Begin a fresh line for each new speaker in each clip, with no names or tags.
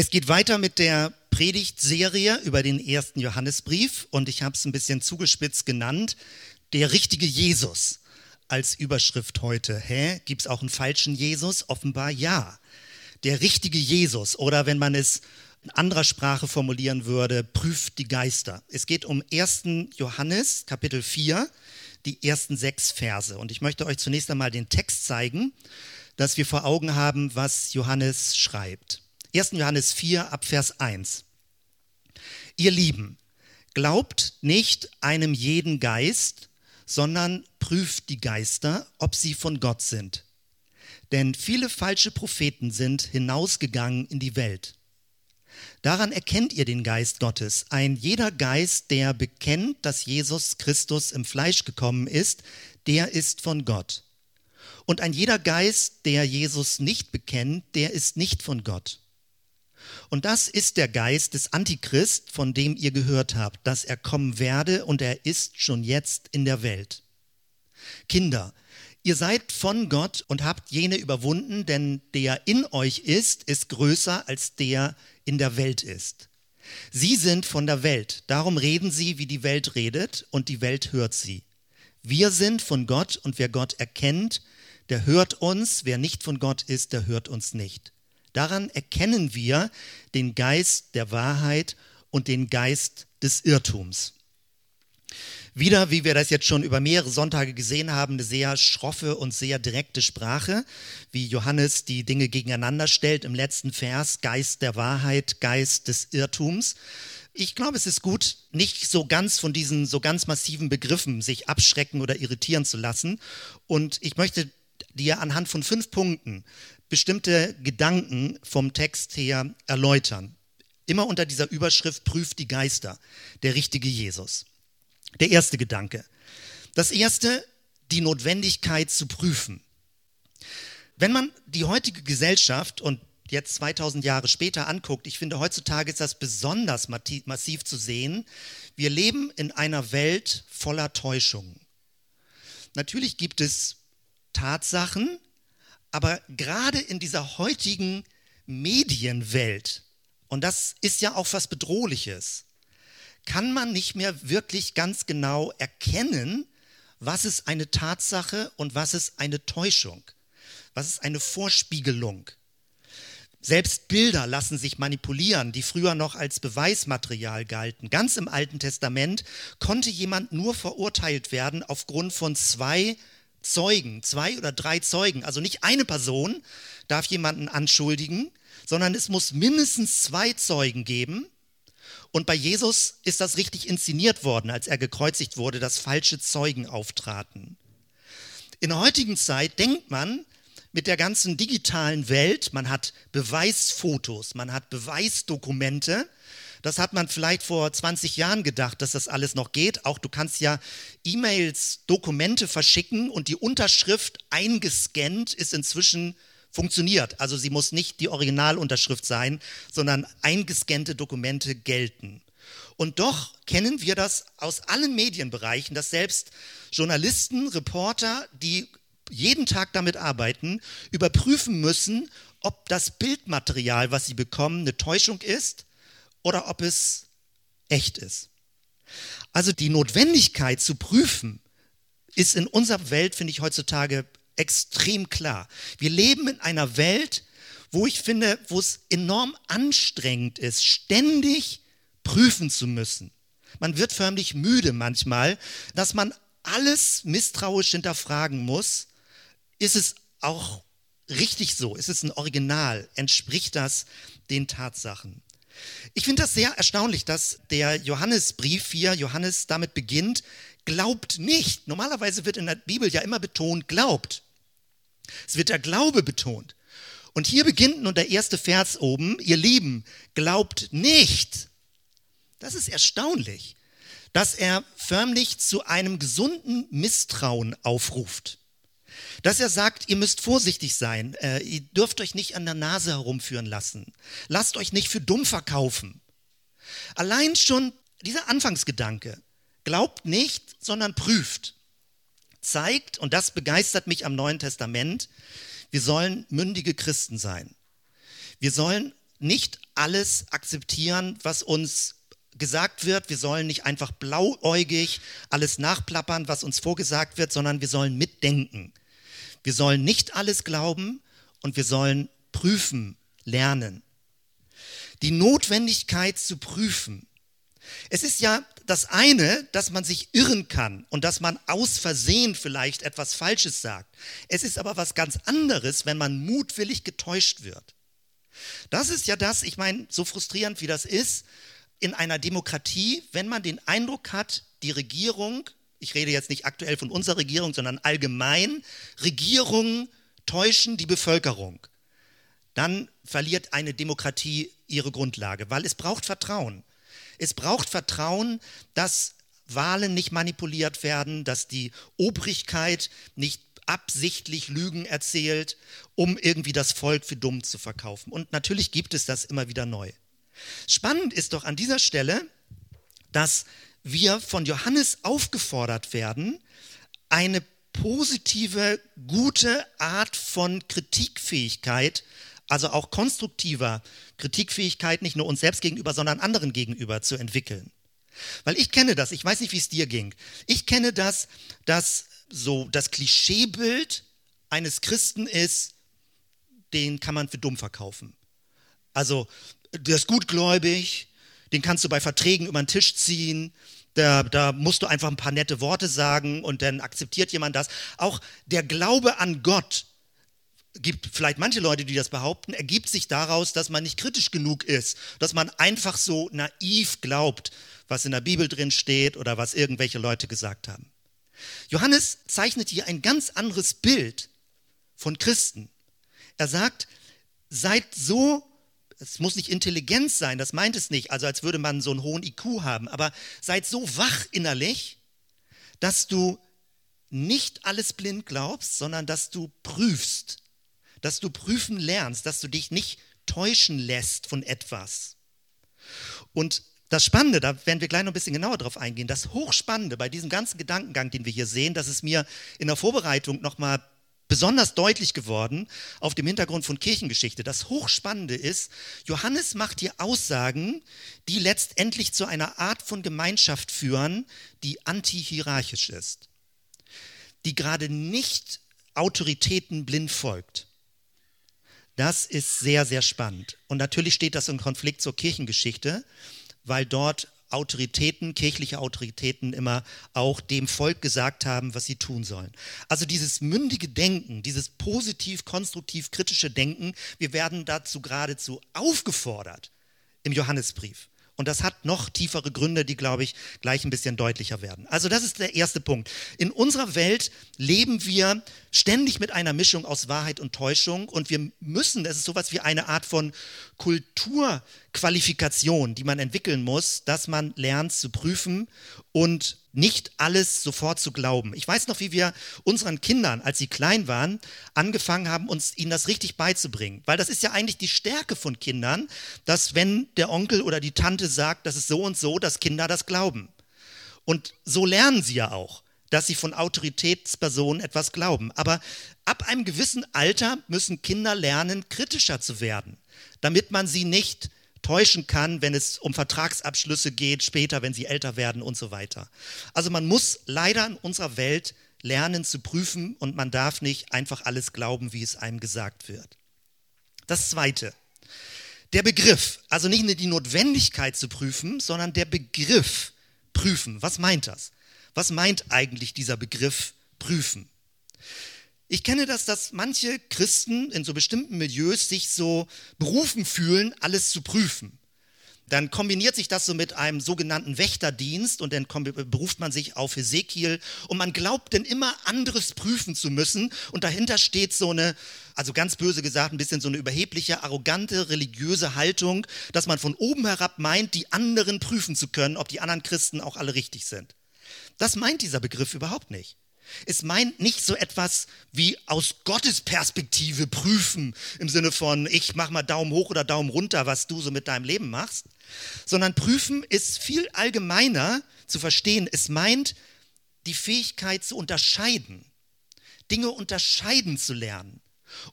Es geht weiter mit der Predigtserie über den ersten Johannesbrief und ich habe es ein bisschen zugespitzt genannt, der richtige Jesus als Überschrift heute. Hä? Gibt es auch einen falschen Jesus? Offenbar ja. Der richtige Jesus oder wenn man es in anderer Sprache formulieren würde, prüft die Geister. Es geht um 1. Johannes Kapitel 4, die ersten sechs Verse. Und ich möchte euch zunächst einmal den Text zeigen, dass wir vor Augen haben, was Johannes schreibt. 1. Johannes 4 ab Vers 1. Ihr Lieben, glaubt nicht einem jeden Geist, sondern prüft die Geister, ob sie von Gott sind. Denn viele falsche Propheten sind hinausgegangen in die Welt. Daran erkennt ihr den Geist Gottes. Ein jeder Geist, der bekennt, dass Jesus Christus im Fleisch gekommen ist, der ist von Gott. Und ein jeder Geist, der Jesus nicht bekennt, der ist nicht von Gott. Und das ist der Geist des Antichrist, von dem ihr gehört habt, dass er kommen werde und er ist schon jetzt in der Welt. Kinder, ihr seid von Gott und habt jene überwunden, denn der in euch ist, ist größer als der in der Welt ist. Sie sind von der Welt, darum reden sie, wie die Welt redet, und die Welt hört sie. Wir sind von Gott und wer Gott erkennt, der hört uns, wer nicht von Gott ist, der hört uns nicht. Daran erkennen wir den Geist der Wahrheit und den Geist des Irrtums. Wieder, wie wir das jetzt schon über mehrere Sonntage gesehen haben, eine sehr schroffe und sehr direkte Sprache, wie Johannes die Dinge gegeneinander stellt im letzten Vers, Geist der Wahrheit, Geist des Irrtums. Ich glaube, es ist gut, nicht so ganz von diesen so ganz massiven Begriffen sich abschrecken oder irritieren zu lassen. Und ich möchte dir anhand von fünf Punkten bestimmte Gedanken vom Text her erläutern. Immer unter dieser Überschrift prüft die Geister, der richtige Jesus. Der erste Gedanke. Das erste, die Notwendigkeit zu prüfen. Wenn man die heutige Gesellschaft und jetzt 2000 Jahre später anguckt, ich finde heutzutage ist das besonders massiv zu sehen. Wir leben in einer Welt voller Täuschungen. Natürlich gibt es Tatsachen, aber gerade in dieser heutigen Medienwelt, und das ist ja auch was Bedrohliches, kann man nicht mehr wirklich ganz genau erkennen, was ist eine Tatsache und was ist eine Täuschung, was ist eine Vorspiegelung. Selbst Bilder lassen sich manipulieren, die früher noch als Beweismaterial galten. Ganz im Alten Testament konnte jemand nur verurteilt werden aufgrund von zwei Zeugen, zwei oder drei Zeugen. Also nicht eine Person darf jemanden anschuldigen, sondern es muss mindestens zwei Zeugen geben. Und bei Jesus ist das richtig inszeniert worden, als er gekreuzigt wurde, dass falsche Zeugen auftraten. In der heutigen Zeit denkt man, mit der ganzen digitalen Welt, man hat Beweisfotos, man hat Beweisdokumente, das hat man vielleicht vor 20 Jahren gedacht, dass das alles noch geht. Auch du kannst ja E-Mails, Dokumente verschicken und die Unterschrift eingescannt ist inzwischen funktioniert. Also sie muss nicht die Originalunterschrift sein, sondern eingescannte Dokumente gelten. Und doch kennen wir das aus allen Medienbereichen, dass selbst Journalisten, Reporter, die jeden Tag damit arbeiten, überprüfen müssen, ob das Bildmaterial, was sie bekommen, eine Täuschung ist oder ob es echt ist. Also die Notwendigkeit zu prüfen ist in unserer Welt, finde ich heutzutage extrem klar. Wir leben in einer Welt, wo ich finde, wo es enorm anstrengend ist, ständig prüfen zu müssen. Man wird förmlich müde manchmal, dass man alles misstrauisch hinterfragen muss. Ist es auch richtig so? Ist es ein Original? Entspricht das den Tatsachen? Ich finde das sehr erstaunlich, dass der Johannesbrief hier, Johannes damit beginnt, glaubt nicht. Normalerweise wird in der Bibel ja immer betont, glaubt. Es wird der Glaube betont. Und hier beginnt nun der erste Vers oben, ihr Lieben, glaubt nicht. Das ist erstaunlich, dass er förmlich zu einem gesunden Misstrauen aufruft dass er sagt, ihr müsst vorsichtig sein, äh, ihr dürft euch nicht an der Nase herumführen lassen, lasst euch nicht für dumm verkaufen. Allein schon dieser Anfangsgedanke, glaubt nicht, sondern prüft, zeigt, und das begeistert mich am Neuen Testament, wir sollen mündige Christen sein. Wir sollen nicht alles akzeptieren, was uns gesagt wird. Wir sollen nicht einfach blauäugig alles nachplappern, was uns vorgesagt wird, sondern wir sollen mitdenken. Wir sollen nicht alles glauben und wir sollen prüfen, lernen. Die Notwendigkeit zu prüfen. Es ist ja das eine, dass man sich irren kann und dass man aus Versehen vielleicht etwas Falsches sagt. Es ist aber was ganz anderes, wenn man mutwillig getäuscht wird. Das ist ja das, ich meine, so frustrierend wie das ist, in einer Demokratie, wenn man den Eindruck hat, die Regierung, ich rede jetzt nicht aktuell von unserer Regierung, sondern allgemein, Regierungen täuschen die Bevölkerung, dann verliert eine Demokratie ihre Grundlage, weil es braucht Vertrauen. Es braucht Vertrauen, dass Wahlen nicht manipuliert werden, dass die Obrigkeit nicht absichtlich Lügen erzählt, um irgendwie das Volk für dumm zu verkaufen. Und natürlich gibt es das immer wieder neu. Spannend ist doch an dieser Stelle, dass wir von Johannes aufgefordert werden, eine positive, gute Art von Kritikfähigkeit, also auch konstruktiver Kritikfähigkeit nicht nur uns selbst gegenüber, sondern anderen gegenüber zu entwickeln. Weil ich kenne das, ich weiß nicht, wie es dir ging. Ich kenne das, dass so das Klischeebild eines Christen ist, den kann man für dumm verkaufen. Also der ist gutgläubig, den kannst du bei Verträgen über den Tisch ziehen, da, da, musst du einfach ein paar nette Worte sagen und dann akzeptiert jemand das. Auch der Glaube an Gott gibt vielleicht manche Leute, die das behaupten, ergibt sich daraus, dass man nicht kritisch genug ist, dass man einfach so naiv glaubt, was in der Bibel drin steht oder was irgendwelche Leute gesagt haben. Johannes zeichnet hier ein ganz anderes Bild von Christen. Er sagt, seid so es muss nicht Intelligenz sein, das meint es nicht, also als würde man so einen hohen IQ haben, aber seid so wach innerlich, dass du nicht alles blind glaubst, sondern dass du prüfst, dass du prüfen lernst, dass du dich nicht täuschen lässt von etwas. Und das Spannende, da werden wir gleich noch ein bisschen genauer drauf eingehen, das Hochspannende bei diesem ganzen Gedankengang, den wir hier sehen, das ist mir in der Vorbereitung nochmal besonders deutlich geworden auf dem Hintergrund von Kirchengeschichte. Das Hochspannende ist, Johannes macht hier Aussagen, die letztendlich zu einer Art von Gemeinschaft führen, die antihierarchisch ist, die gerade nicht Autoritäten blind folgt. Das ist sehr, sehr spannend. Und natürlich steht das im Konflikt zur Kirchengeschichte, weil dort Autoritäten, kirchliche Autoritäten immer auch dem Volk gesagt haben, was sie tun sollen. Also dieses mündige Denken, dieses positiv, konstruktiv, kritische Denken, wir werden dazu geradezu aufgefordert im Johannesbrief. Und das hat noch tiefere Gründe, die, glaube ich, gleich ein bisschen deutlicher werden. Also das ist der erste Punkt. In unserer Welt leben wir ständig mit einer Mischung aus Wahrheit und Täuschung und wir müssen, das ist sowas wie eine Art von Kulturqualifikation, die man entwickeln muss, dass man lernt zu prüfen und nicht alles sofort zu glauben. Ich weiß noch, wie wir unseren Kindern, als sie klein waren, angefangen haben, uns ihnen das richtig beizubringen. Weil das ist ja eigentlich die Stärke von Kindern, dass wenn der Onkel oder die Tante sagt, das ist so und so, dass Kinder das glauben. Und so lernen sie ja auch, dass sie von Autoritätspersonen etwas glauben. Aber ab einem gewissen Alter müssen Kinder lernen, kritischer zu werden, damit man sie nicht täuschen kann, wenn es um Vertragsabschlüsse geht, später, wenn sie älter werden und so weiter. Also man muss leider in unserer Welt lernen zu prüfen und man darf nicht einfach alles glauben, wie es einem gesagt wird. Das Zweite, der Begriff, also nicht nur die Notwendigkeit zu prüfen, sondern der Begriff prüfen. Was meint das? Was meint eigentlich dieser Begriff prüfen? Ich kenne das, dass manche Christen in so bestimmten Milieus sich so berufen fühlen, alles zu prüfen. Dann kombiniert sich das so mit einem sogenannten Wächterdienst und dann beruft man sich auf Hesekiel und man glaubt dann immer anderes prüfen zu müssen und dahinter steht so eine, also ganz böse gesagt, ein bisschen so eine überhebliche, arrogante, religiöse Haltung, dass man von oben herab meint, die anderen prüfen zu können, ob die anderen Christen auch alle richtig sind. Das meint dieser Begriff überhaupt nicht. Es meint nicht so etwas wie aus Gottes Perspektive prüfen, im Sinne von, ich mach mal Daumen hoch oder Daumen runter, was du so mit deinem Leben machst, sondern prüfen ist viel allgemeiner zu verstehen. Es meint die Fähigkeit zu unterscheiden, Dinge unterscheiden zu lernen.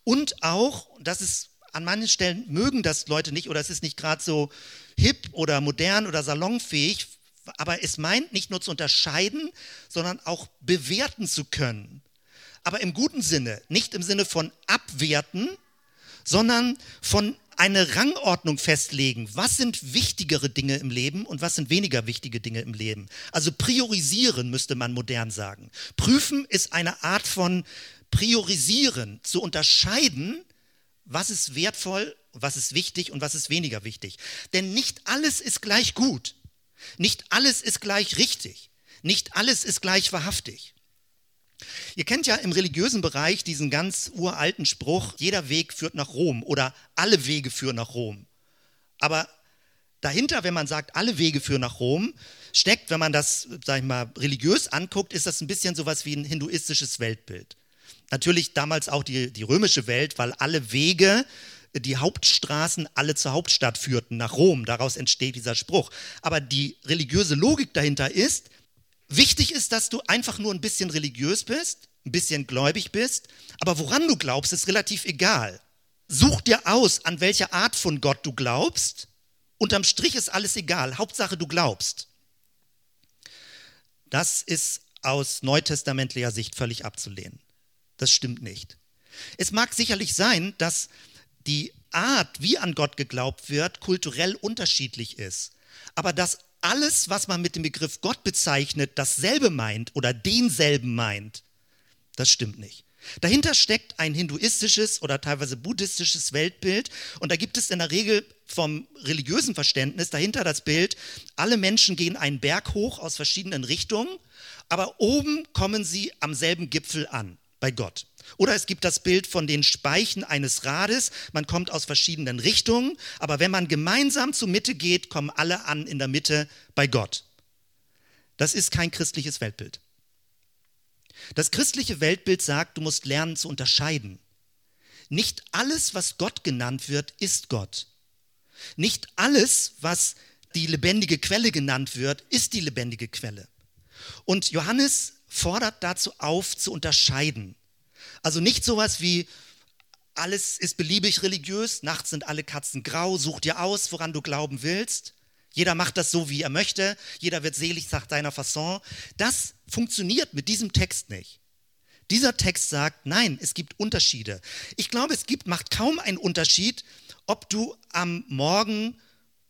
Und auch, das ist an manchen Stellen mögen das Leute nicht oder es ist nicht gerade so hip oder modern oder salonfähig, aber es meint nicht nur zu unterscheiden, sondern auch bewerten zu können. Aber im guten Sinne, nicht im Sinne von abwerten, sondern von eine Rangordnung festlegen. Was sind wichtigere Dinge im Leben und was sind weniger wichtige Dinge im Leben? Also priorisieren müsste man modern sagen. Prüfen ist eine Art von priorisieren, zu unterscheiden, was ist wertvoll, was ist wichtig und was ist weniger wichtig. Denn nicht alles ist gleich gut. Nicht alles ist gleich richtig. Nicht alles ist gleich wahrhaftig. Ihr kennt ja im religiösen Bereich diesen ganz uralten Spruch, jeder Weg führt nach Rom oder alle Wege führen nach Rom. Aber dahinter, wenn man sagt, alle Wege führen nach Rom, steckt, wenn man das, sag ich mal, religiös anguckt, ist das ein bisschen sowas wie ein hinduistisches Weltbild. Natürlich damals auch die, die römische Welt, weil alle Wege, die Hauptstraßen alle zur Hauptstadt führten, nach Rom. Daraus entsteht dieser Spruch. Aber die religiöse Logik dahinter ist, Wichtig ist, dass du einfach nur ein bisschen religiös bist, ein bisschen gläubig bist, aber woran du glaubst, ist relativ egal. Such dir aus, an welche Art von Gott du glaubst. Unterm Strich ist alles egal. Hauptsache, du glaubst. Das ist aus neutestamentlicher Sicht völlig abzulehnen. Das stimmt nicht. Es mag sicherlich sein, dass die Art, wie an Gott geglaubt wird, kulturell unterschiedlich ist. Aber dass alles, was man mit dem Begriff Gott bezeichnet, dasselbe meint oder denselben meint, das stimmt nicht. Dahinter steckt ein hinduistisches oder teilweise buddhistisches Weltbild und da gibt es in der Regel vom religiösen Verständnis dahinter das Bild, alle Menschen gehen einen Berg hoch aus verschiedenen Richtungen, aber oben kommen sie am selben Gipfel an, bei Gott. Oder es gibt das Bild von den Speichen eines Rades. Man kommt aus verschiedenen Richtungen, aber wenn man gemeinsam zur Mitte geht, kommen alle an in der Mitte bei Gott. Das ist kein christliches Weltbild. Das christliche Weltbild sagt, du musst lernen zu unterscheiden. Nicht alles, was Gott genannt wird, ist Gott. Nicht alles, was die lebendige Quelle genannt wird, ist die lebendige Quelle. Und Johannes fordert dazu auf, zu unterscheiden. Also nicht sowas wie, alles ist beliebig religiös, nachts sind alle Katzen grau, such dir aus, woran du glauben willst. Jeder macht das so, wie er möchte, jeder wird selig sagt seiner Fasson. Das funktioniert mit diesem Text nicht. Dieser Text sagt, nein, es gibt Unterschiede. Ich glaube, es gibt, macht kaum einen Unterschied, ob du am Morgen,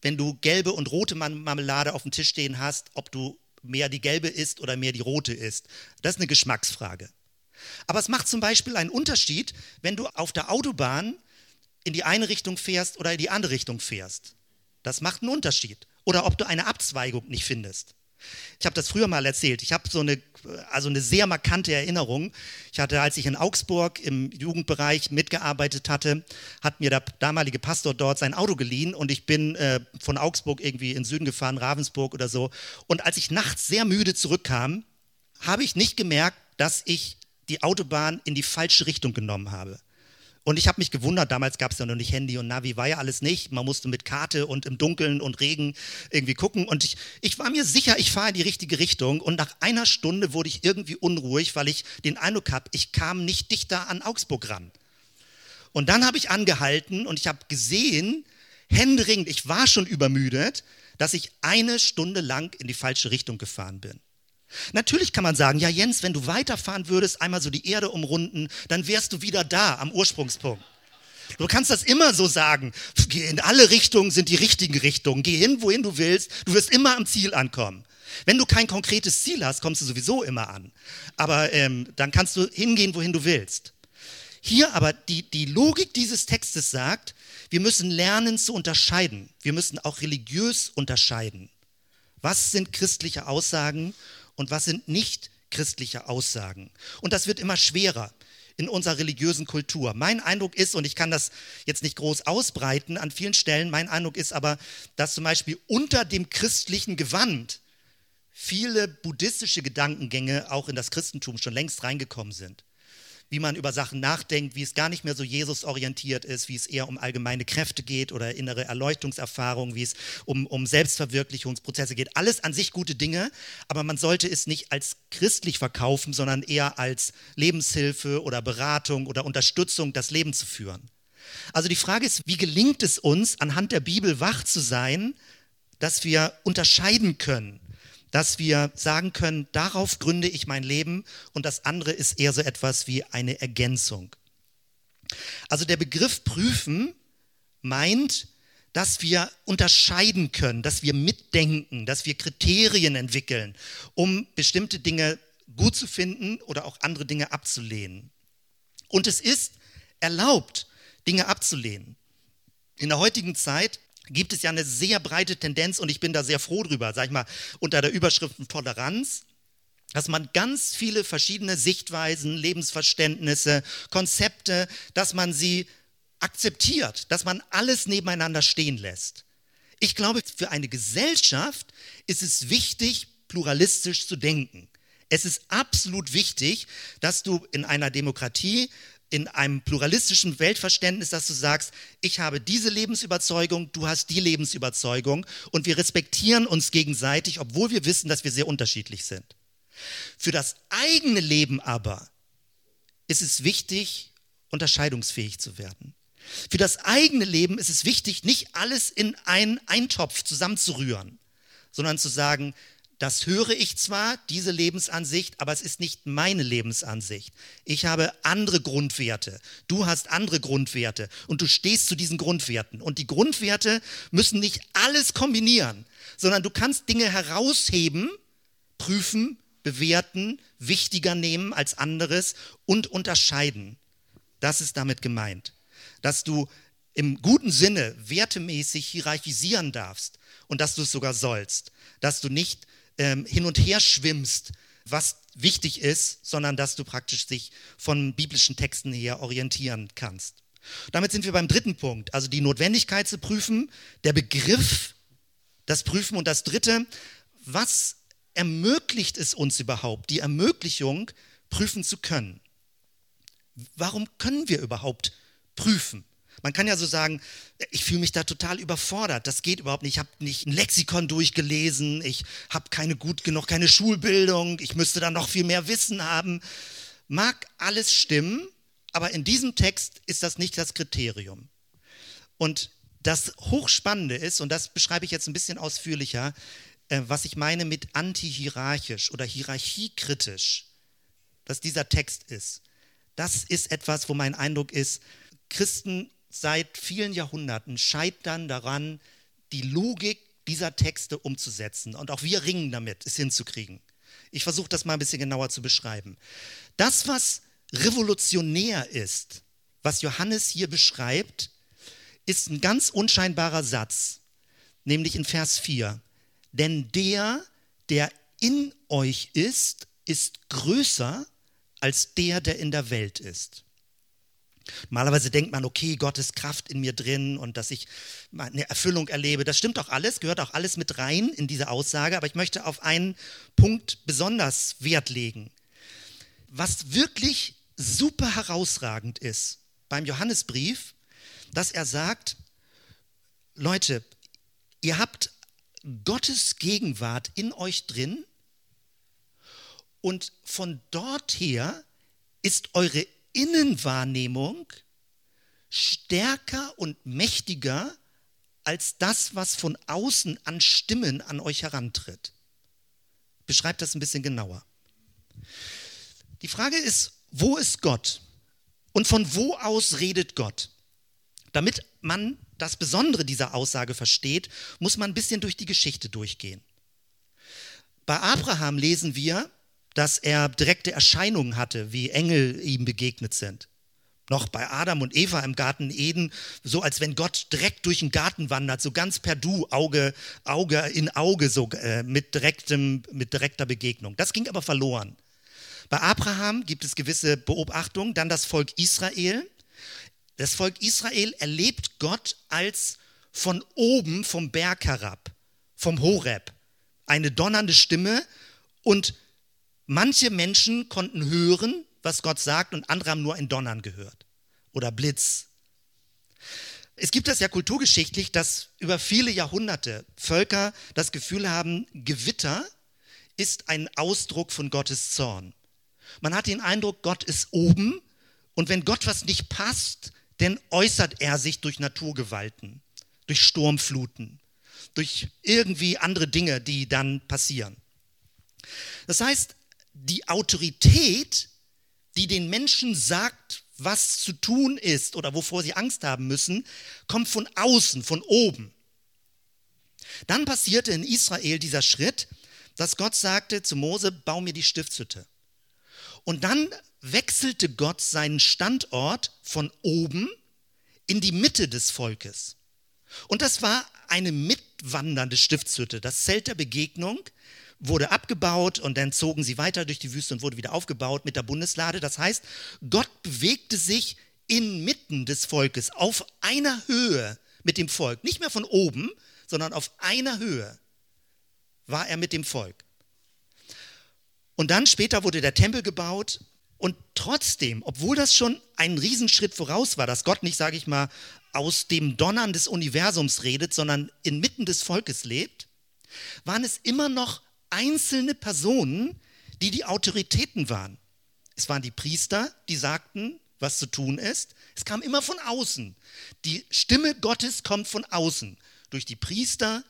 wenn du gelbe und rote Marmelade auf dem Tisch stehen hast, ob du mehr die gelbe isst oder mehr die rote isst. Das ist eine Geschmacksfrage. Aber es macht zum Beispiel einen Unterschied, wenn du auf der Autobahn in die eine Richtung fährst oder in die andere Richtung fährst. Das macht einen Unterschied. Oder ob du eine Abzweigung nicht findest. Ich habe das früher mal erzählt. Ich habe so eine, also eine sehr markante Erinnerung. Ich hatte, als ich in Augsburg im Jugendbereich mitgearbeitet hatte, hat mir der damalige Pastor dort sein Auto geliehen und ich bin äh, von Augsburg irgendwie in Süden gefahren, Ravensburg oder so. Und als ich nachts sehr müde zurückkam, habe ich nicht gemerkt, dass ich die Autobahn in die falsche Richtung genommen habe. Und ich habe mich gewundert, damals gab es ja noch nicht Handy und Navi, war ja alles nicht. Man musste mit Karte und im Dunkeln und Regen irgendwie gucken. Und ich, ich war mir sicher, ich fahre in die richtige Richtung. Und nach einer Stunde wurde ich irgendwie unruhig, weil ich den Eindruck habe, ich kam nicht dichter an Augsburg ran. Und dann habe ich angehalten und ich habe gesehen, händeringend, ich war schon übermüdet, dass ich eine Stunde lang in die falsche Richtung gefahren bin. Natürlich kann man sagen, ja Jens, wenn du weiterfahren würdest, einmal so die Erde umrunden, dann wärst du wieder da am Ursprungspunkt. Du kannst das immer so sagen. In alle Richtungen sind die richtigen Richtungen. Geh hin, wohin du willst. Du wirst immer am Ziel ankommen. Wenn du kein konkretes Ziel hast, kommst du sowieso immer an. Aber ähm, dann kannst du hingehen, wohin du willst. Hier aber die, die Logik dieses Textes sagt, wir müssen lernen zu unterscheiden. Wir müssen auch religiös unterscheiden. Was sind christliche Aussagen und was sind nicht christliche Aussagen. Und das wird immer schwerer in unserer religiösen Kultur. Mein Eindruck ist, und ich kann das jetzt nicht groß ausbreiten an vielen Stellen, mein Eindruck ist aber, dass zum Beispiel unter dem christlichen Gewand viele buddhistische Gedankengänge auch in das Christentum schon längst reingekommen sind wie man über Sachen nachdenkt, wie es gar nicht mehr so Jesus-orientiert ist, wie es eher um allgemeine Kräfte geht oder innere Erleuchtungserfahrungen, wie es um, um Selbstverwirklichungsprozesse geht. Alles an sich gute Dinge, aber man sollte es nicht als christlich verkaufen, sondern eher als Lebenshilfe oder Beratung oder Unterstützung, das Leben zu führen. Also die Frage ist, wie gelingt es uns, anhand der Bibel wach zu sein, dass wir unterscheiden können, dass wir sagen können, darauf gründe ich mein Leben und das andere ist eher so etwas wie eine Ergänzung. Also der Begriff prüfen meint, dass wir unterscheiden können, dass wir mitdenken, dass wir Kriterien entwickeln, um bestimmte Dinge gut zu finden oder auch andere Dinge abzulehnen. Und es ist erlaubt, Dinge abzulehnen. In der heutigen Zeit gibt es ja eine sehr breite Tendenz und ich bin da sehr froh drüber, sag ich mal, unter der Überschrift Toleranz, dass man ganz viele verschiedene Sichtweisen, Lebensverständnisse, Konzepte, dass man sie akzeptiert, dass man alles nebeneinander stehen lässt. Ich glaube, für eine Gesellschaft ist es wichtig, pluralistisch zu denken. Es ist absolut wichtig, dass du in einer Demokratie in einem pluralistischen Weltverständnis, dass du sagst, ich habe diese Lebensüberzeugung, du hast die Lebensüberzeugung und wir respektieren uns gegenseitig, obwohl wir wissen, dass wir sehr unterschiedlich sind. Für das eigene Leben aber ist es wichtig, unterscheidungsfähig zu werden. Für das eigene Leben ist es wichtig, nicht alles in einen Eintopf zusammenzurühren, sondern zu sagen, das höre ich zwar, diese Lebensansicht, aber es ist nicht meine Lebensansicht. Ich habe andere Grundwerte. Du hast andere Grundwerte und du stehst zu diesen Grundwerten. Und die Grundwerte müssen nicht alles kombinieren, sondern du kannst Dinge herausheben, prüfen, bewerten, wichtiger nehmen als anderes und unterscheiden. Das ist damit gemeint. Dass du im guten Sinne wertemäßig hierarchisieren darfst und dass du es sogar sollst. Dass du nicht ähm, hin und her schwimmst, was wichtig ist, sondern dass du praktisch dich von biblischen Texten her orientieren kannst. Damit sind wir beim dritten Punkt, also die Notwendigkeit zu prüfen, der Begriff, das Prüfen und das dritte, was ermöglicht es uns überhaupt, die Ermöglichung prüfen zu können? Warum können wir überhaupt prüfen? Man kann ja so sagen, ich fühle mich da total überfordert. Das geht überhaupt nicht. Ich habe nicht ein Lexikon durchgelesen. Ich habe keine gut genug, keine Schulbildung. Ich müsste da noch viel mehr Wissen haben. Mag alles stimmen, aber in diesem Text ist das nicht das Kriterium. Und das Hochspannende ist, und das beschreibe ich jetzt ein bisschen ausführlicher, äh, was ich meine mit antihierarchisch oder hierarchiekritisch, was dieser Text ist. Das ist etwas, wo mein Eindruck ist, Christen seit vielen Jahrhunderten scheitern daran, die Logik dieser Texte umzusetzen. Und auch wir ringen damit, es hinzukriegen. Ich versuche das mal ein bisschen genauer zu beschreiben. Das, was revolutionär ist, was Johannes hier beschreibt, ist ein ganz unscheinbarer Satz, nämlich in Vers 4. Denn der, der in euch ist, ist größer als der, der in der Welt ist. Normalerweise denkt man, okay, Gottes Kraft in mir drin und dass ich eine Erfüllung erlebe. Das stimmt auch alles, gehört auch alles mit rein in diese Aussage, aber ich möchte auf einen Punkt besonders Wert legen. Was wirklich super herausragend ist beim Johannesbrief, dass er sagt, Leute, ihr habt Gottes Gegenwart in euch drin und von dort her ist eure Innenwahrnehmung stärker und mächtiger als das, was von außen an Stimmen an euch herantritt. Beschreibt das ein bisschen genauer. Die Frage ist, wo ist Gott? Und von wo aus redet Gott? Damit man das Besondere dieser Aussage versteht, muss man ein bisschen durch die Geschichte durchgehen. Bei Abraham lesen wir, dass er direkte Erscheinungen hatte, wie Engel ihm begegnet sind. Noch bei Adam und Eva im Garten Eden, so als wenn Gott direkt durch den Garten wandert, so ganz per Du, Auge, Auge in Auge, so äh, mit, direktem, mit direkter Begegnung. Das ging aber verloren. Bei Abraham gibt es gewisse Beobachtungen, dann das Volk Israel. Das Volk Israel erlebt Gott als von oben vom Berg herab, vom Horeb. Eine donnernde Stimme und Manche Menschen konnten hören, was Gott sagt, und andere haben nur ein Donnern gehört oder Blitz. Es gibt das ja kulturgeschichtlich, dass über viele Jahrhunderte Völker das Gefühl haben, Gewitter ist ein Ausdruck von Gottes Zorn. Man hat den Eindruck, Gott ist oben und wenn Gott was nicht passt, denn äußert er sich durch Naturgewalten, durch Sturmfluten, durch irgendwie andere Dinge, die dann passieren. Das heißt, die Autorität, die den Menschen sagt, was zu tun ist oder wovor sie Angst haben müssen, kommt von außen, von oben. Dann passierte in Israel dieser Schritt, dass Gott sagte zu Mose, bau mir die Stiftshütte. Und dann wechselte Gott seinen Standort von oben in die Mitte des Volkes. Und das war eine mitwandernde Stiftshütte, das Zelt der Begegnung, wurde abgebaut und dann zogen sie weiter durch die Wüste und wurde wieder aufgebaut mit der Bundeslade. Das heißt, Gott bewegte sich inmitten des Volkes auf einer Höhe mit dem Volk. Nicht mehr von oben, sondern auf einer Höhe war er mit dem Volk. Und dann später wurde der Tempel gebaut und trotzdem, obwohl das schon ein Riesenschritt voraus war, dass Gott nicht, sage ich mal, aus dem Donnern des Universums redet, sondern inmitten des Volkes lebt, waren es immer noch einzelne Personen, die die Autoritäten waren. Es waren die Priester, die sagten, was zu tun ist. Es kam immer von außen. Die Stimme Gottes kommt von außen. Durch die Priester,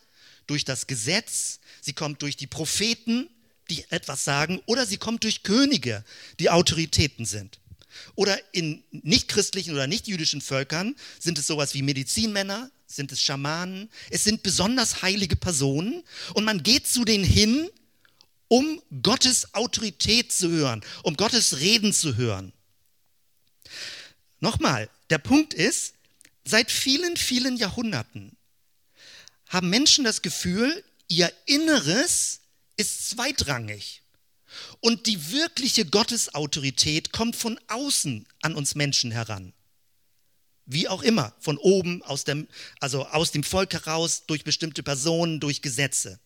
durch das Gesetz, sie kommt durch die Propheten, die etwas sagen, oder sie kommt durch Könige, die Autoritäten sind. Oder in nichtchristlichen oder nichtjüdischen Völkern sind es sowas wie Medizinmänner, sind es Schamanen, es sind besonders heilige Personen und man geht zu denen hin, um Gottes Autorität zu hören, um Gottes Reden zu hören. Nochmal, der Punkt ist, seit vielen, vielen Jahrhunderten haben Menschen das Gefühl, ihr Inneres ist zweitrangig. Und die wirkliche Gottesautorität kommt von außen an uns Menschen heran. Wie auch immer, von oben, aus dem, also aus dem Volk heraus, durch bestimmte Personen, durch Gesetze.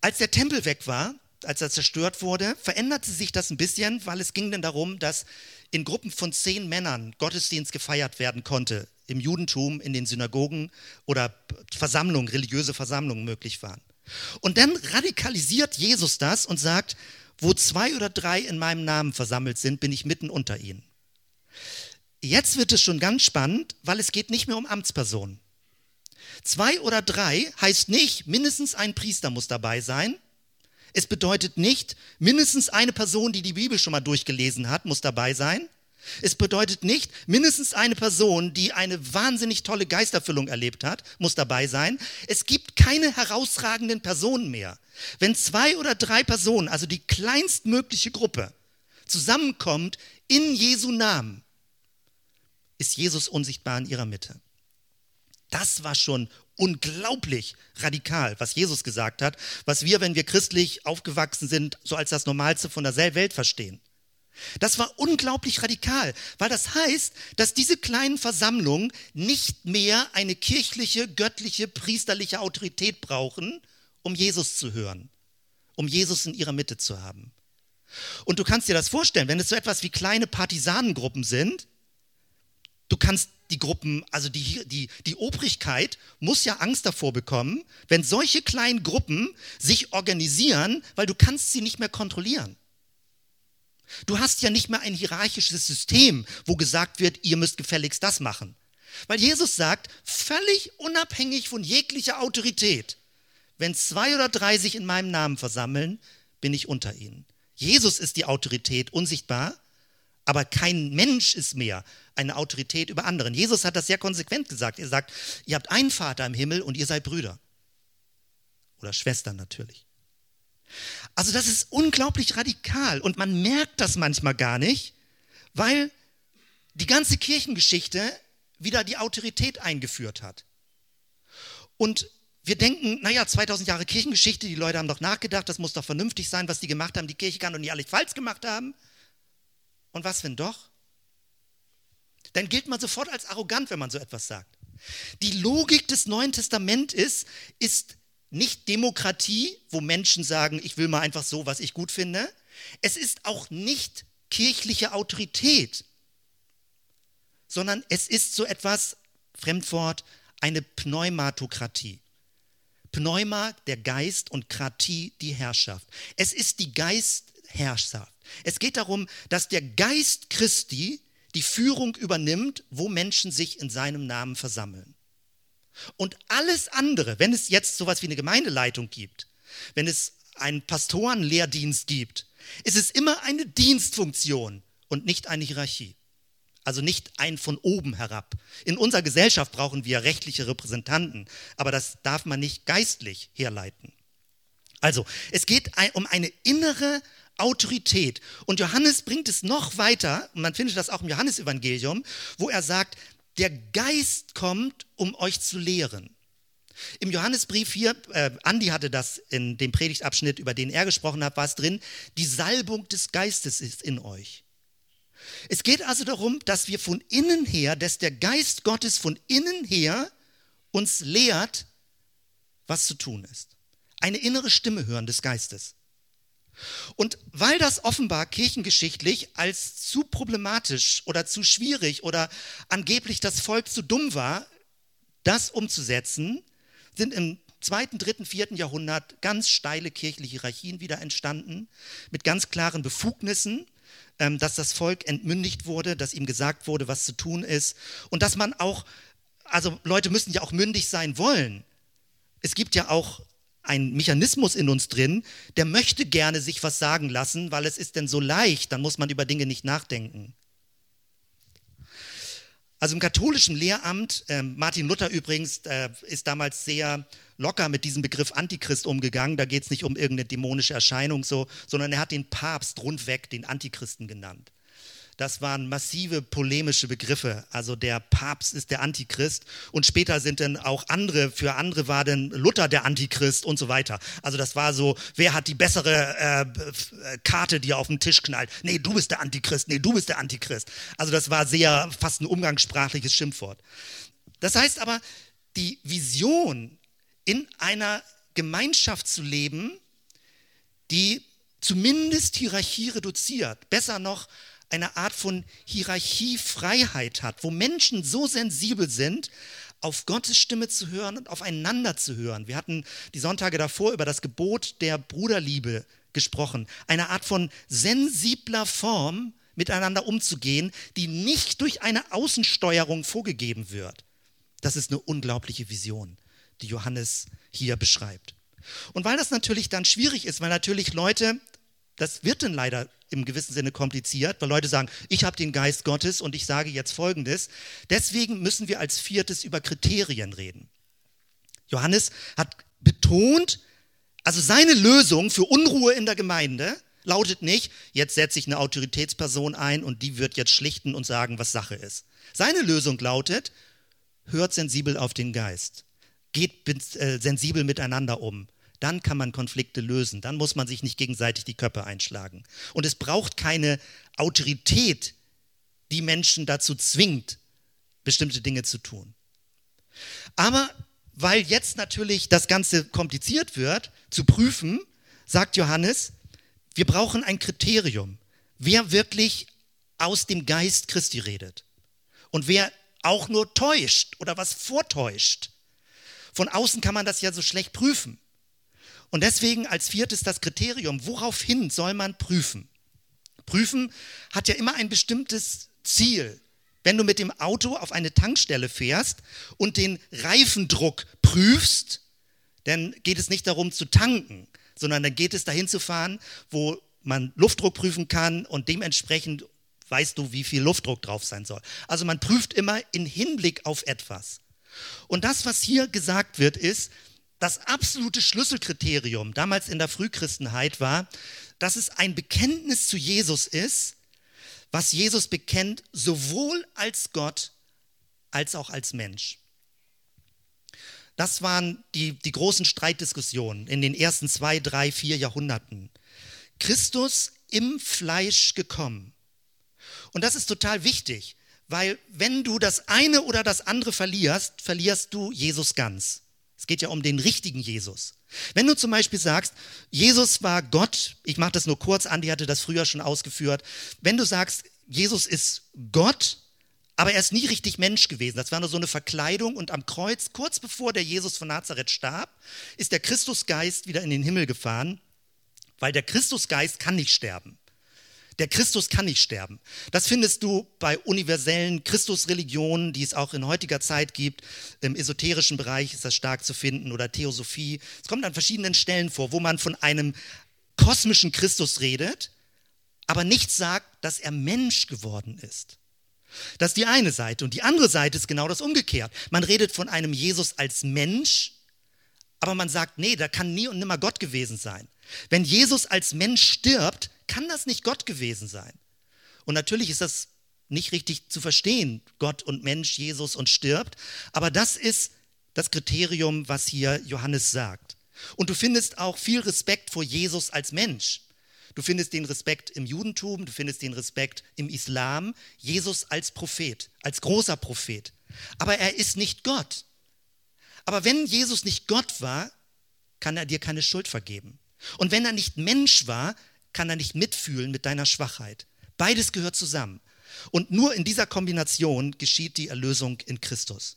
Als der Tempel weg war, als er zerstört wurde, veränderte sich das ein bisschen, weil es ging dann darum, dass in Gruppen von zehn Männern Gottesdienst gefeiert werden konnte, im Judentum, in den Synagogen oder Versammlungen, religiöse Versammlungen möglich waren. Und dann radikalisiert Jesus das und sagt, wo zwei oder drei in meinem Namen versammelt sind, bin ich mitten unter ihnen. Jetzt wird es schon ganz spannend, weil es geht nicht mehr um Amtspersonen. Zwei oder drei heißt nicht, mindestens ein Priester muss dabei sein. Es bedeutet nicht, mindestens eine Person, die die Bibel schon mal durchgelesen hat, muss dabei sein. Es bedeutet nicht, mindestens eine Person, die eine wahnsinnig tolle Geisterfüllung erlebt hat, muss dabei sein. Es gibt keine herausragenden Personen mehr. Wenn zwei oder drei Personen, also die kleinstmögliche Gruppe, zusammenkommt in Jesu Namen, ist Jesus unsichtbar in ihrer Mitte. Das war schon unglaublich radikal, was Jesus gesagt hat, was wir, wenn wir christlich aufgewachsen sind, so als das Normalste von der Welt verstehen. Das war unglaublich radikal, weil das heißt, dass diese kleinen Versammlungen nicht mehr eine kirchliche, göttliche, priesterliche Autorität brauchen, um Jesus zu hören, um Jesus in ihrer Mitte zu haben. Und du kannst dir das vorstellen, wenn es so etwas wie kleine Partisanengruppen sind, du kannst die Gruppen, also die, die, die Obrigkeit muss ja Angst davor bekommen, wenn solche kleinen Gruppen sich organisieren, weil du kannst sie nicht mehr kontrollieren. Du hast ja nicht mehr ein hierarchisches System, wo gesagt wird, ihr müsst gefälligst das machen. Weil Jesus sagt, völlig unabhängig von jeglicher Autorität, wenn zwei oder drei sich in meinem Namen versammeln, bin ich unter ihnen. Jesus ist die Autorität, unsichtbar, aber kein Mensch ist mehr eine Autorität über anderen. Jesus hat das sehr konsequent gesagt. Er sagt, ihr habt einen Vater im Himmel und ihr seid Brüder. Oder Schwestern natürlich. Also das ist unglaublich radikal und man merkt das manchmal gar nicht, weil die ganze Kirchengeschichte wieder die Autorität eingeführt hat. Und wir denken, naja, 2000 Jahre Kirchengeschichte, die Leute haben doch nachgedacht, das muss doch vernünftig sein, was die gemacht haben. Die Kirche kann doch nicht alles falsch gemacht haben. Und was, wenn doch? Dann gilt man sofort als arrogant, wenn man so etwas sagt. Die Logik des Neuen Testaments ist, ist nicht Demokratie, wo Menschen sagen, ich will mal einfach so, was ich gut finde. Es ist auch nicht kirchliche Autorität, sondern es ist so etwas, Fremdwort, eine Pneumatokratie. Pneuma, der Geist und Kratie, die Herrschaft. Es ist die Geistherrschaft. Es geht darum, dass der Geist Christi die Führung übernimmt, wo Menschen sich in seinem Namen versammeln. Und alles andere, wenn es jetzt sowas wie eine Gemeindeleitung gibt, wenn es einen Pastorenlehrdienst gibt, ist es immer eine Dienstfunktion und nicht eine Hierarchie. Also nicht ein von oben herab. In unserer Gesellschaft brauchen wir rechtliche Repräsentanten, aber das darf man nicht geistlich herleiten. Also, es geht um eine innere Autorität. Und Johannes bringt es noch weiter, und man findet das auch im Johannesevangelium, wo er sagt, der Geist kommt, um euch zu lehren. Im Johannesbrief hier, äh, Andi hatte das in dem Predigtabschnitt, über den er gesprochen hat, war es drin, die Salbung des Geistes ist in euch. Es geht also darum, dass wir von innen her, dass der Geist Gottes von innen her uns lehrt, was zu tun ist. Eine innere Stimme hören des Geistes. Und weil das offenbar kirchengeschichtlich als zu problematisch oder zu schwierig oder angeblich das Volk zu dumm war, das umzusetzen, sind im zweiten, dritten, vierten Jahrhundert ganz steile kirchliche Hierarchien wieder entstanden, mit ganz klaren Befugnissen, ähm, dass das Volk entmündigt wurde, dass ihm gesagt wurde, was zu tun ist und dass man auch, also Leute müssen ja auch mündig sein wollen. Es gibt ja auch einen Mechanismus in uns drin, der möchte gerne sich was sagen lassen, weil es ist denn so leicht, dann muss man über Dinge nicht nachdenken. Also im katholischen Lehramt, äh, Martin Luther übrigens äh, ist damals sehr locker mit diesem Begriff Antichrist umgegangen. Da geht es nicht um irgendeine dämonische Erscheinung so, sondern er hat den Papst rundweg den Antichristen genannt. Das waren massive polemische Begriffe. Also der Papst ist der Antichrist und später sind dann auch andere, für andere war dann Luther der Antichrist und so weiter. Also das war so, wer hat die bessere äh, Karte, die er auf den Tisch knallt? Nee, du bist der Antichrist, nee, du bist der Antichrist. Also das war sehr fast ein umgangssprachliches Schimpfwort. Das heißt aber, die Vision in einer Gemeinschaft zu leben, die zumindest Hierarchie reduziert, besser noch eine Art von Hierarchiefreiheit hat, wo Menschen so sensibel sind, auf Gottes Stimme zu hören und aufeinander zu hören. Wir hatten die Sonntage davor über das Gebot der Bruderliebe gesprochen. Eine Art von sensibler Form, miteinander umzugehen, die nicht durch eine Außensteuerung vorgegeben wird. Das ist eine unglaubliche Vision, die Johannes hier beschreibt. Und weil das natürlich dann schwierig ist, weil natürlich Leute, das wird dann leider im gewissen Sinne kompliziert, weil Leute sagen, ich habe den Geist Gottes und ich sage jetzt Folgendes. Deswegen müssen wir als viertes über Kriterien reden. Johannes hat betont, also seine Lösung für Unruhe in der Gemeinde lautet nicht, jetzt setze ich eine Autoritätsperson ein und die wird jetzt schlichten und sagen, was Sache ist. Seine Lösung lautet, hört sensibel auf den Geist, geht äh, sensibel miteinander um, dann kann man Konflikte lösen. Dann muss man sich nicht gegenseitig die Köpfe einschlagen. Und es braucht keine Autorität, die Menschen dazu zwingt, bestimmte Dinge zu tun. Aber weil jetzt natürlich das Ganze kompliziert wird, zu prüfen, sagt Johannes, wir brauchen ein Kriterium, wer wirklich aus dem Geist Christi redet und wer auch nur täuscht oder was vortäuscht. Von außen kann man das ja so schlecht prüfen. Und deswegen als viertes das Kriterium, woraufhin soll man prüfen? Prüfen hat ja immer ein bestimmtes Ziel. Wenn du mit dem Auto auf eine Tankstelle fährst und den Reifendruck prüfst, dann geht es nicht darum zu tanken, sondern dann geht es dahin zu fahren, wo man Luftdruck prüfen kann und dementsprechend weißt du, wie viel Luftdruck drauf sein soll. Also man prüft immer in Hinblick auf etwas. Und das, was hier gesagt wird, ist, das absolute Schlüsselkriterium damals in der Frühchristenheit war, dass es ein Bekenntnis zu Jesus ist, was Jesus bekennt, sowohl als Gott als auch als Mensch. Das waren die, die großen Streitdiskussionen in den ersten zwei, drei, vier Jahrhunderten. Christus im Fleisch gekommen. Und das ist total wichtig, weil wenn du das eine oder das andere verlierst, verlierst du Jesus ganz. Es geht ja um den richtigen Jesus. Wenn du zum Beispiel sagst, Jesus war Gott, ich mache das nur kurz, Andi hatte das früher schon ausgeführt, wenn du sagst, Jesus ist Gott, aber er ist nie richtig Mensch gewesen, das war nur so eine Verkleidung und am Kreuz, kurz bevor der Jesus von Nazareth starb, ist der Christusgeist wieder in den Himmel gefahren, weil der Christusgeist kann nicht sterben. Der Christus kann nicht sterben. Das findest du bei universellen Christusreligionen, die es auch in heutiger Zeit gibt. Im esoterischen Bereich ist das stark zu finden oder Theosophie. Es kommt an verschiedenen Stellen vor, wo man von einem kosmischen Christus redet, aber nicht sagt, dass er Mensch geworden ist. Das ist die eine Seite. Und die andere Seite ist genau das umgekehrt. Man redet von einem Jesus als Mensch, aber man sagt, nee, da kann nie und nimmer Gott gewesen sein. Wenn Jesus als Mensch stirbt, kann das nicht Gott gewesen sein. Und natürlich ist das nicht richtig zu verstehen, Gott und Mensch, Jesus und stirbt, aber das ist das Kriterium, was hier Johannes sagt. Und du findest auch viel Respekt vor Jesus als Mensch. Du findest den Respekt im Judentum, du findest den Respekt im Islam, Jesus als Prophet, als großer Prophet. Aber er ist nicht Gott. Aber wenn Jesus nicht Gott war, kann er dir keine Schuld vergeben. Und wenn er nicht Mensch war, kann er nicht mitfühlen mit deiner Schwachheit. Beides gehört zusammen. Und nur in dieser Kombination geschieht die Erlösung in Christus.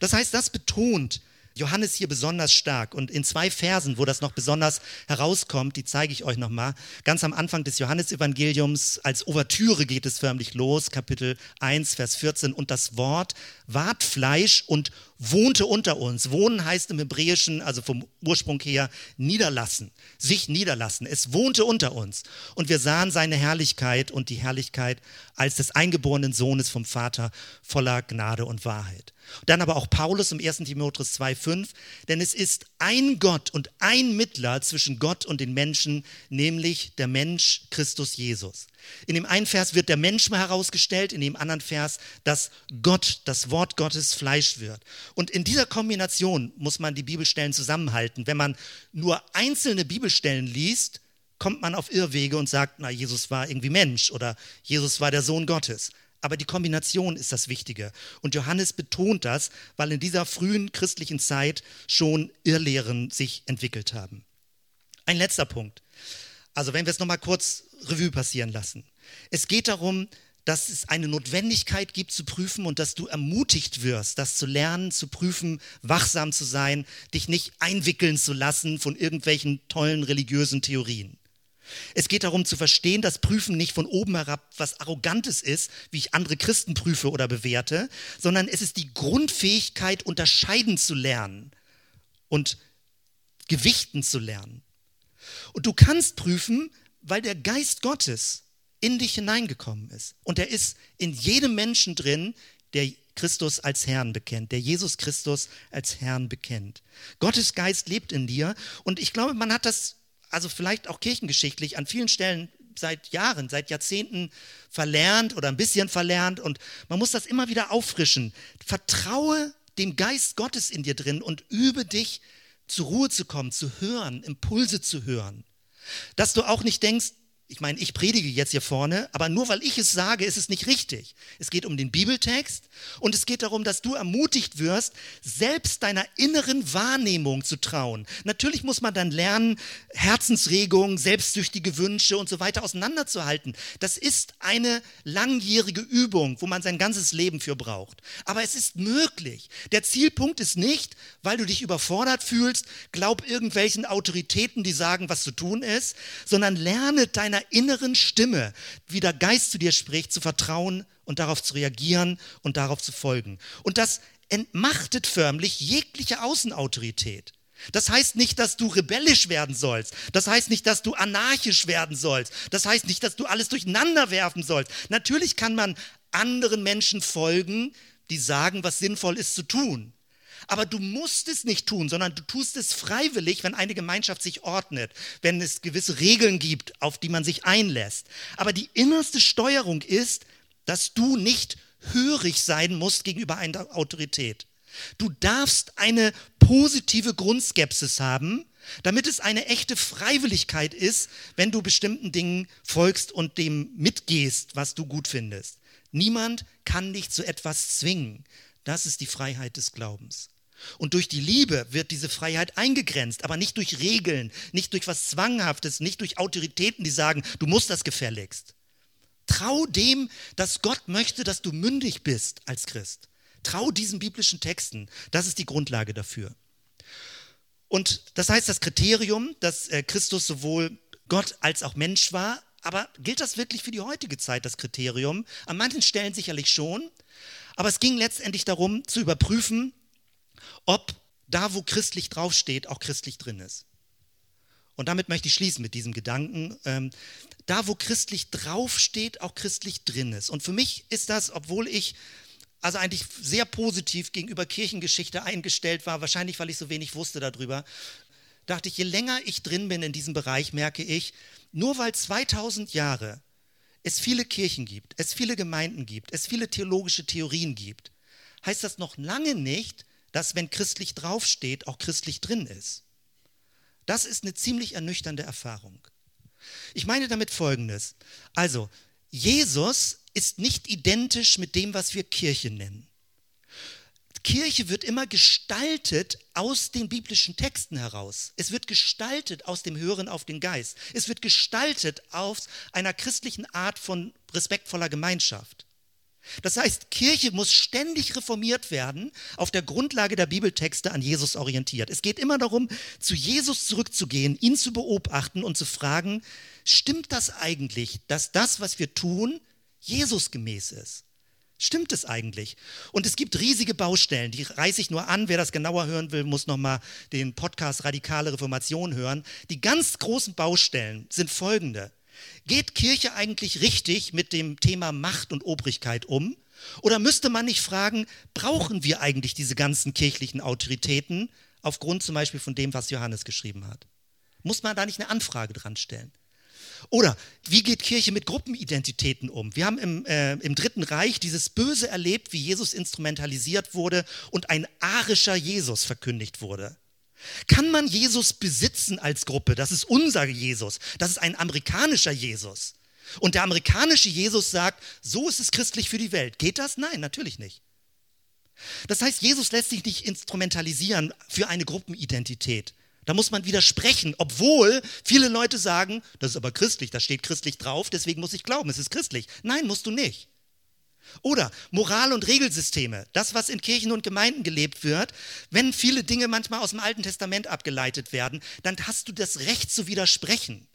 Das heißt, das betont Johannes hier besonders stark. Und in zwei Versen, wo das noch besonders herauskommt, die zeige ich euch nochmal. Ganz am Anfang des Johannesevangeliums, als Ouvertüre geht es förmlich los, Kapitel 1, Vers 14. Und das Wort ward Fleisch und wohnte unter uns. Wohnen heißt im Hebräischen, also vom Ursprung her, niederlassen, sich niederlassen. Es wohnte unter uns. Und wir sahen seine Herrlichkeit und die Herrlichkeit als des eingeborenen Sohnes vom Vater voller Gnade und Wahrheit. Dann aber auch Paulus im 1. Timotheus 2,5, denn es ist ein Gott und ein Mittler zwischen Gott und den Menschen, nämlich der Mensch Christus Jesus. In dem einen Vers wird der Mensch mal herausgestellt, in dem anderen Vers, dass Gott, das Wort Gottes Fleisch wird. Und in dieser Kombination muss man die Bibelstellen zusammenhalten. Wenn man nur einzelne Bibelstellen liest, kommt man auf Irrwege und sagt, na, Jesus war irgendwie Mensch oder Jesus war der Sohn Gottes. Aber die Kombination ist das Wichtige. Und Johannes betont das, weil in dieser frühen christlichen Zeit schon Irrlehren sich entwickelt haben. Ein letzter Punkt. Also wenn wir es nochmal kurz Revue passieren lassen. Es geht darum, dass es eine Notwendigkeit gibt zu prüfen und dass du ermutigt wirst, das zu lernen, zu prüfen, wachsam zu sein, dich nicht einwickeln zu lassen von irgendwelchen tollen religiösen Theorien. Es geht darum zu verstehen, dass Prüfen nicht von oben herab was Arrogantes ist, wie ich andere Christen prüfe oder bewerte, sondern es ist die Grundfähigkeit, unterscheiden zu lernen und gewichten zu lernen. Und du kannst prüfen, weil der Geist Gottes in dich hineingekommen ist. Und er ist in jedem Menschen drin, der Christus als Herrn bekennt, der Jesus Christus als Herrn bekennt. Gottes Geist lebt in dir und ich glaube, man hat das, also vielleicht auch kirchengeschichtlich, an vielen Stellen seit Jahren, seit Jahrzehnten verlernt oder ein bisschen verlernt und man muss das immer wieder auffrischen. Vertraue dem Geist Gottes in dir drin und übe dich zur Ruhe zu kommen, zu hören, Impulse zu hören. Dass du auch nicht denkst, ich meine, ich predige jetzt hier vorne, aber nur weil ich es sage, ist es nicht richtig. Es geht um den Bibeltext und es geht darum, dass du ermutigt wirst, selbst deiner inneren Wahrnehmung zu trauen. Natürlich muss man dann lernen, Herzensregungen, selbstsüchtige Wünsche und so weiter auseinanderzuhalten. Das ist eine langjährige Übung, wo man sein ganzes Leben für braucht. Aber es ist möglich. Der Zielpunkt ist nicht, weil du dich überfordert fühlst, glaub irgendwelchen Autoritäten, die sagen, was zu tun ist, sondern lerne deiner inneren Stimme, wie der Geist zu dir spricht, zu vertrauen und darauf zu reagieren und darauf zu folgen. Und das entmachtet förmlich jegliche Außenautorität. Das heißt nicht, dass du rebellisch werden sollst. Das heißt nicht, dass du anarchisch werden sollst. Das heißt nicht, dass du alles durcheinander werfen sollst. Natürlich kann man anderen Menschen folgen, die sagen, was sinnvoll ist zu tun. Aber du musst es nicht tun, sondern du tust es freiwillig, wenn eine Gemeinschaft sich ordnet, wenn es gewisse Regeln gibt, auf die man sich einlässt. Aber die innerste Steuerung ist, dass du nicht hörig sein musst gegenüber einer Autorität. Du darfst eine positive Grundskepsis haben, damit es eine echte Freiwilligkeit ist, wenn du bestimmten Dingen folgst und dem mitgehst, was du gut findest. Niemand kann dich zu etwas zwingen. Das ist die Freiheit des Glaubens. Und durch die Liebe wird diese Freiheit eingegrenzt, aber nicht durch Regeln, nicht durch was Zwanghaftes, nicht durch Autoritäten, die sagen, du musst das gefälligst. Trau dem, dass Gott möchte, dass du mündig bist als Christ. Trau diesen biblischen Texten. Das ist die Grundlage dafür. Und das heißt, das Kriterium, dass äh, Christus sowohl Gott als auch Mensch war, Aber gilt das wirklich für die heutige Zeit, das Kriterium? An manchen Stellen sicherlich schon. Aber es ging letztendlich darum, zu überprüfen, ob da, wo christlich draufsteht, auch christlich drin ist. Und damit möchte ich schließen mit diesem Gedanken. Ähm, da, wo christlich draufsteht, auch christlich drin ist. Und für mich ist das, obwohl ich also eigentlich sehr positiv gegenüber Kirchengeschichte eingestellt war, wahrscheinlich weil ich so wenig wusste darüber, dachte ich, je länger ich drin bin in diesem Bereich, merke ich, nur weil 2000 Jahre es viele Kirchen gibt, es viele Gemeinden gibt, es viele theologische Theorien gibt, heißt das noch lange nicht, dass wenn christlich draufsteht, auch christlich drin ist. Das ist eine ziemlich ernüchternde Erfahrung. Ich meine damit Folgendes. Also, Jesus ist nicht identisch mit dem, was wir Kirche nennen. Kirche wird immer gestaltet aus den biblischen Texten heraus. Es wird gestaltet aus dem Hören auf den Geist. Es wird gestaltet aus einer christlichen Art von respektvoller Gemeinschaft. Das heißt, Kirche muss ständig reformiert werden, auf der Grundlage der Bibeltexte an Jesus orientiert. Es geht immer darum, zu Jesus zurückzugehen, ihn zu beobachten und zu fragen, stimmt das eigentlich, dass das, was wir tun, Jesus gemäß ist? Stimmt es eigentlich? Und es gibt riesige Baustellen, die reiße ich nur an. Wer das genauer hören will, muss nochmal den Podcast Radikale Reformation hören. Die ganz großen Baustellen sind folgende. Geht Kirche eigentlich richtig mit dem Thema Macht und Obrigkeit um? Oder müsste man nicht fragen, brauchen wir eigentlich diese ganzen kirchlichen Autoritäten aufgrund zum Beispiel von dem, was Johannes geschrieben hat? Muss man da nicht eine Anfrage dran stellen? Oder wie geht Kirche mit Gruppenidentitäten um? Wir haben im, äh, im Dritten Reich dieses Böse erlebt, wie Jesus instrumentalisiert wurde und ein arischer Jesus verkündigt wurde. Kann man Jesus besitzen als Gruppe? Das ist unser Jesus. Das ist ein amerikanischer Jesus. Und der amerikanische Jesus sagt, so ist es christlich für die Welt. Geht das? Nein, natürlich nicht. Das heißt, Jesus lässt sich nicht instrumentalisieren für eine Gruppenidentität. Da muss man widersprechen, obwohl viele Leute sagen, das ist aber christlich, da steht christlich drauf, deswegen muss ich glauben, es ist christlich. Nein, musst du nicht. Oder Moral- und Regelsysteme, das, was in Kirchen und Gemeinden gelebt wird, wenn viele Dinge manchmal aus dem Alten Testament abgeleitet werden, dann hast du das Recht zu widersprechen.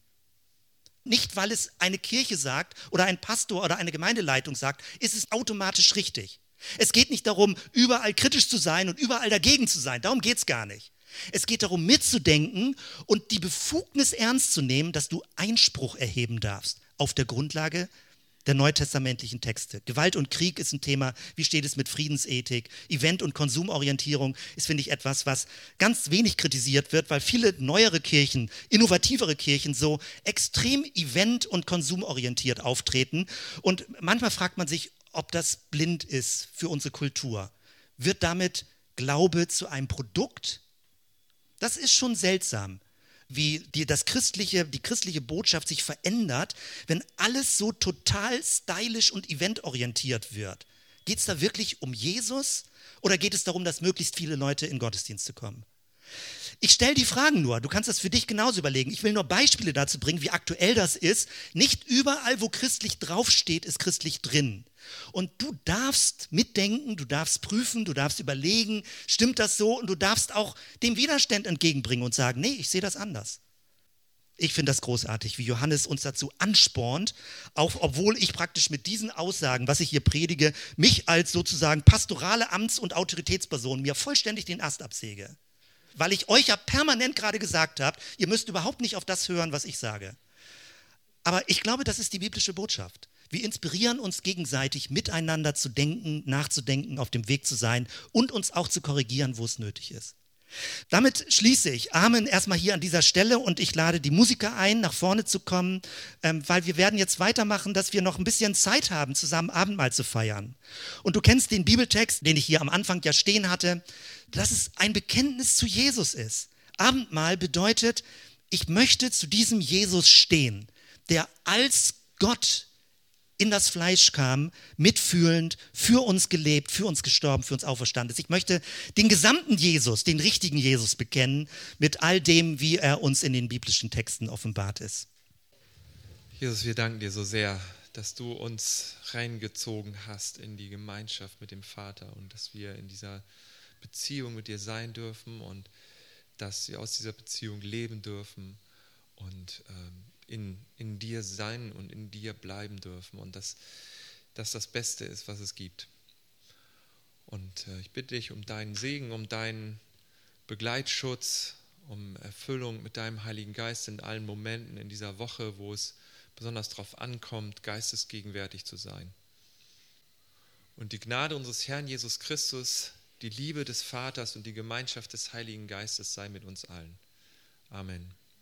Nicht, weil es eine Kirche sagt oder ein Pastor oder eine Gemeindeleitung sagt, ist es automatisch richtig. Es geht nicht darum, überall kritisch zu sein und überall dagegen zu sein. Darum geht es gar nicht. Es geht darum, mitzudenken und die Befugnis ernst zu nehmen, dass du Einspruch erheben darfst auf der Grundlage der neutestamentlichen Texte. Gewalt und Krieg ist ein Thema. Wie steht es mit Friedensethik? Event- und Konsumorientierung ist, finde ich, etwas, was ganz wenig kritisiert wird, weil viele neuere Kirchen, innovativere Kirchen so extrem event- und konsumorientiert auftreten. Und manchmal fragt man sich, ob das blind ist für unsere Kultur. Wird damit Glaube zu einem Produkt das ist schon seltsam, wie die, das christliche, die christliche Botschaft sich verändert, wenn alles so total stylisch und eventorientiert wird. Geht es da wirklich um Jesus oder geht es darum, dass möglichst viele Leute in Gottesdienste kommen? Ich stelle die Fragen nur, du kannst das für dich genauso überlegen. Ich will nur Beispiele dazu bringen, wie aktuell das ist. Nicht überall, wo christlich draufsteht, ist christlich drin. Und du darfst mitdenken, du darfst prüfen, du darfst überlegen, stimmt das so? Und du darfst auch dem Widerstand entgegenbringen und sagen, nee, ich sehe das anders. Ich finde das großartig, wie Johannes uns dazu anspornt, auch obwohl ich praktisch mit diesen Aussagen, was ich hier predige, mich als sozusagen pastorale Amts- und Autoritätsperson mir vollständig den Ast absäge. Weil ich euch ja permanent gerade gesagt habe, ihr müsst überhaupt nicht auf das hören, was ich sage. Aber ich glaube, das ist die biblische Botschaft. Wir inspirieren uns gegenseitig, miteinander zu denken, nachzudenken, auf dem Weg zu sein und uns auch zu korrigieren, wo es nötig ist. Damit schließe ich. Amen erstmal hier an dieser Stelle und ich lade die Musiker ein, nach vorne zu kommen, ähm, weil wir werden jetzt weitermachen, dass wir noch ein bisschen Zeit haben, zusammen Abendmahl zu feiern. Und du kennst den Bibeltext, den ich hier am Anfang ja stehen hatte, dass es ein Bekenntnis zu Jesus ist. Abendmahl bedeutet, ich möchte zu diesem Jesus stehen, der als Gott in das Fleisch kam, mitfühlend, für uns gelebt, für uns gestorben, für uns auferstanden ist. Ich möchte den gesamten Jesus, den richtigen Jesus bekennen, mit all dem, wie er uns in den biblischen Texten offenbart ist.
Jesus, wir danken dir so sehr, dass du uns reingezogen hast in die Gemeinschaft mit dem Vater und dass wir in dieser Beziehung mit dir sein dürfen und dass wir aus dieser Beziehung leben dürfen und ähm, in, in dir sein und in dir bleiben dürfen und dass das das Beste ist, was es gibt. Und äh, ich bitte dich um deinen Segen, um deinen Begleitschutz, um Erfüllung mit deinem Heiligen Geist in allen Momenten in dieser Woche, wo es besonders darauf ankommt, geistesgegenwärtig zu sein. Und die Gnade unseres Herrn Jesus Christus, die Liebe des Vaters und die Gemeinschaft des Heiligen Geistes sei mit uns allen. Amen.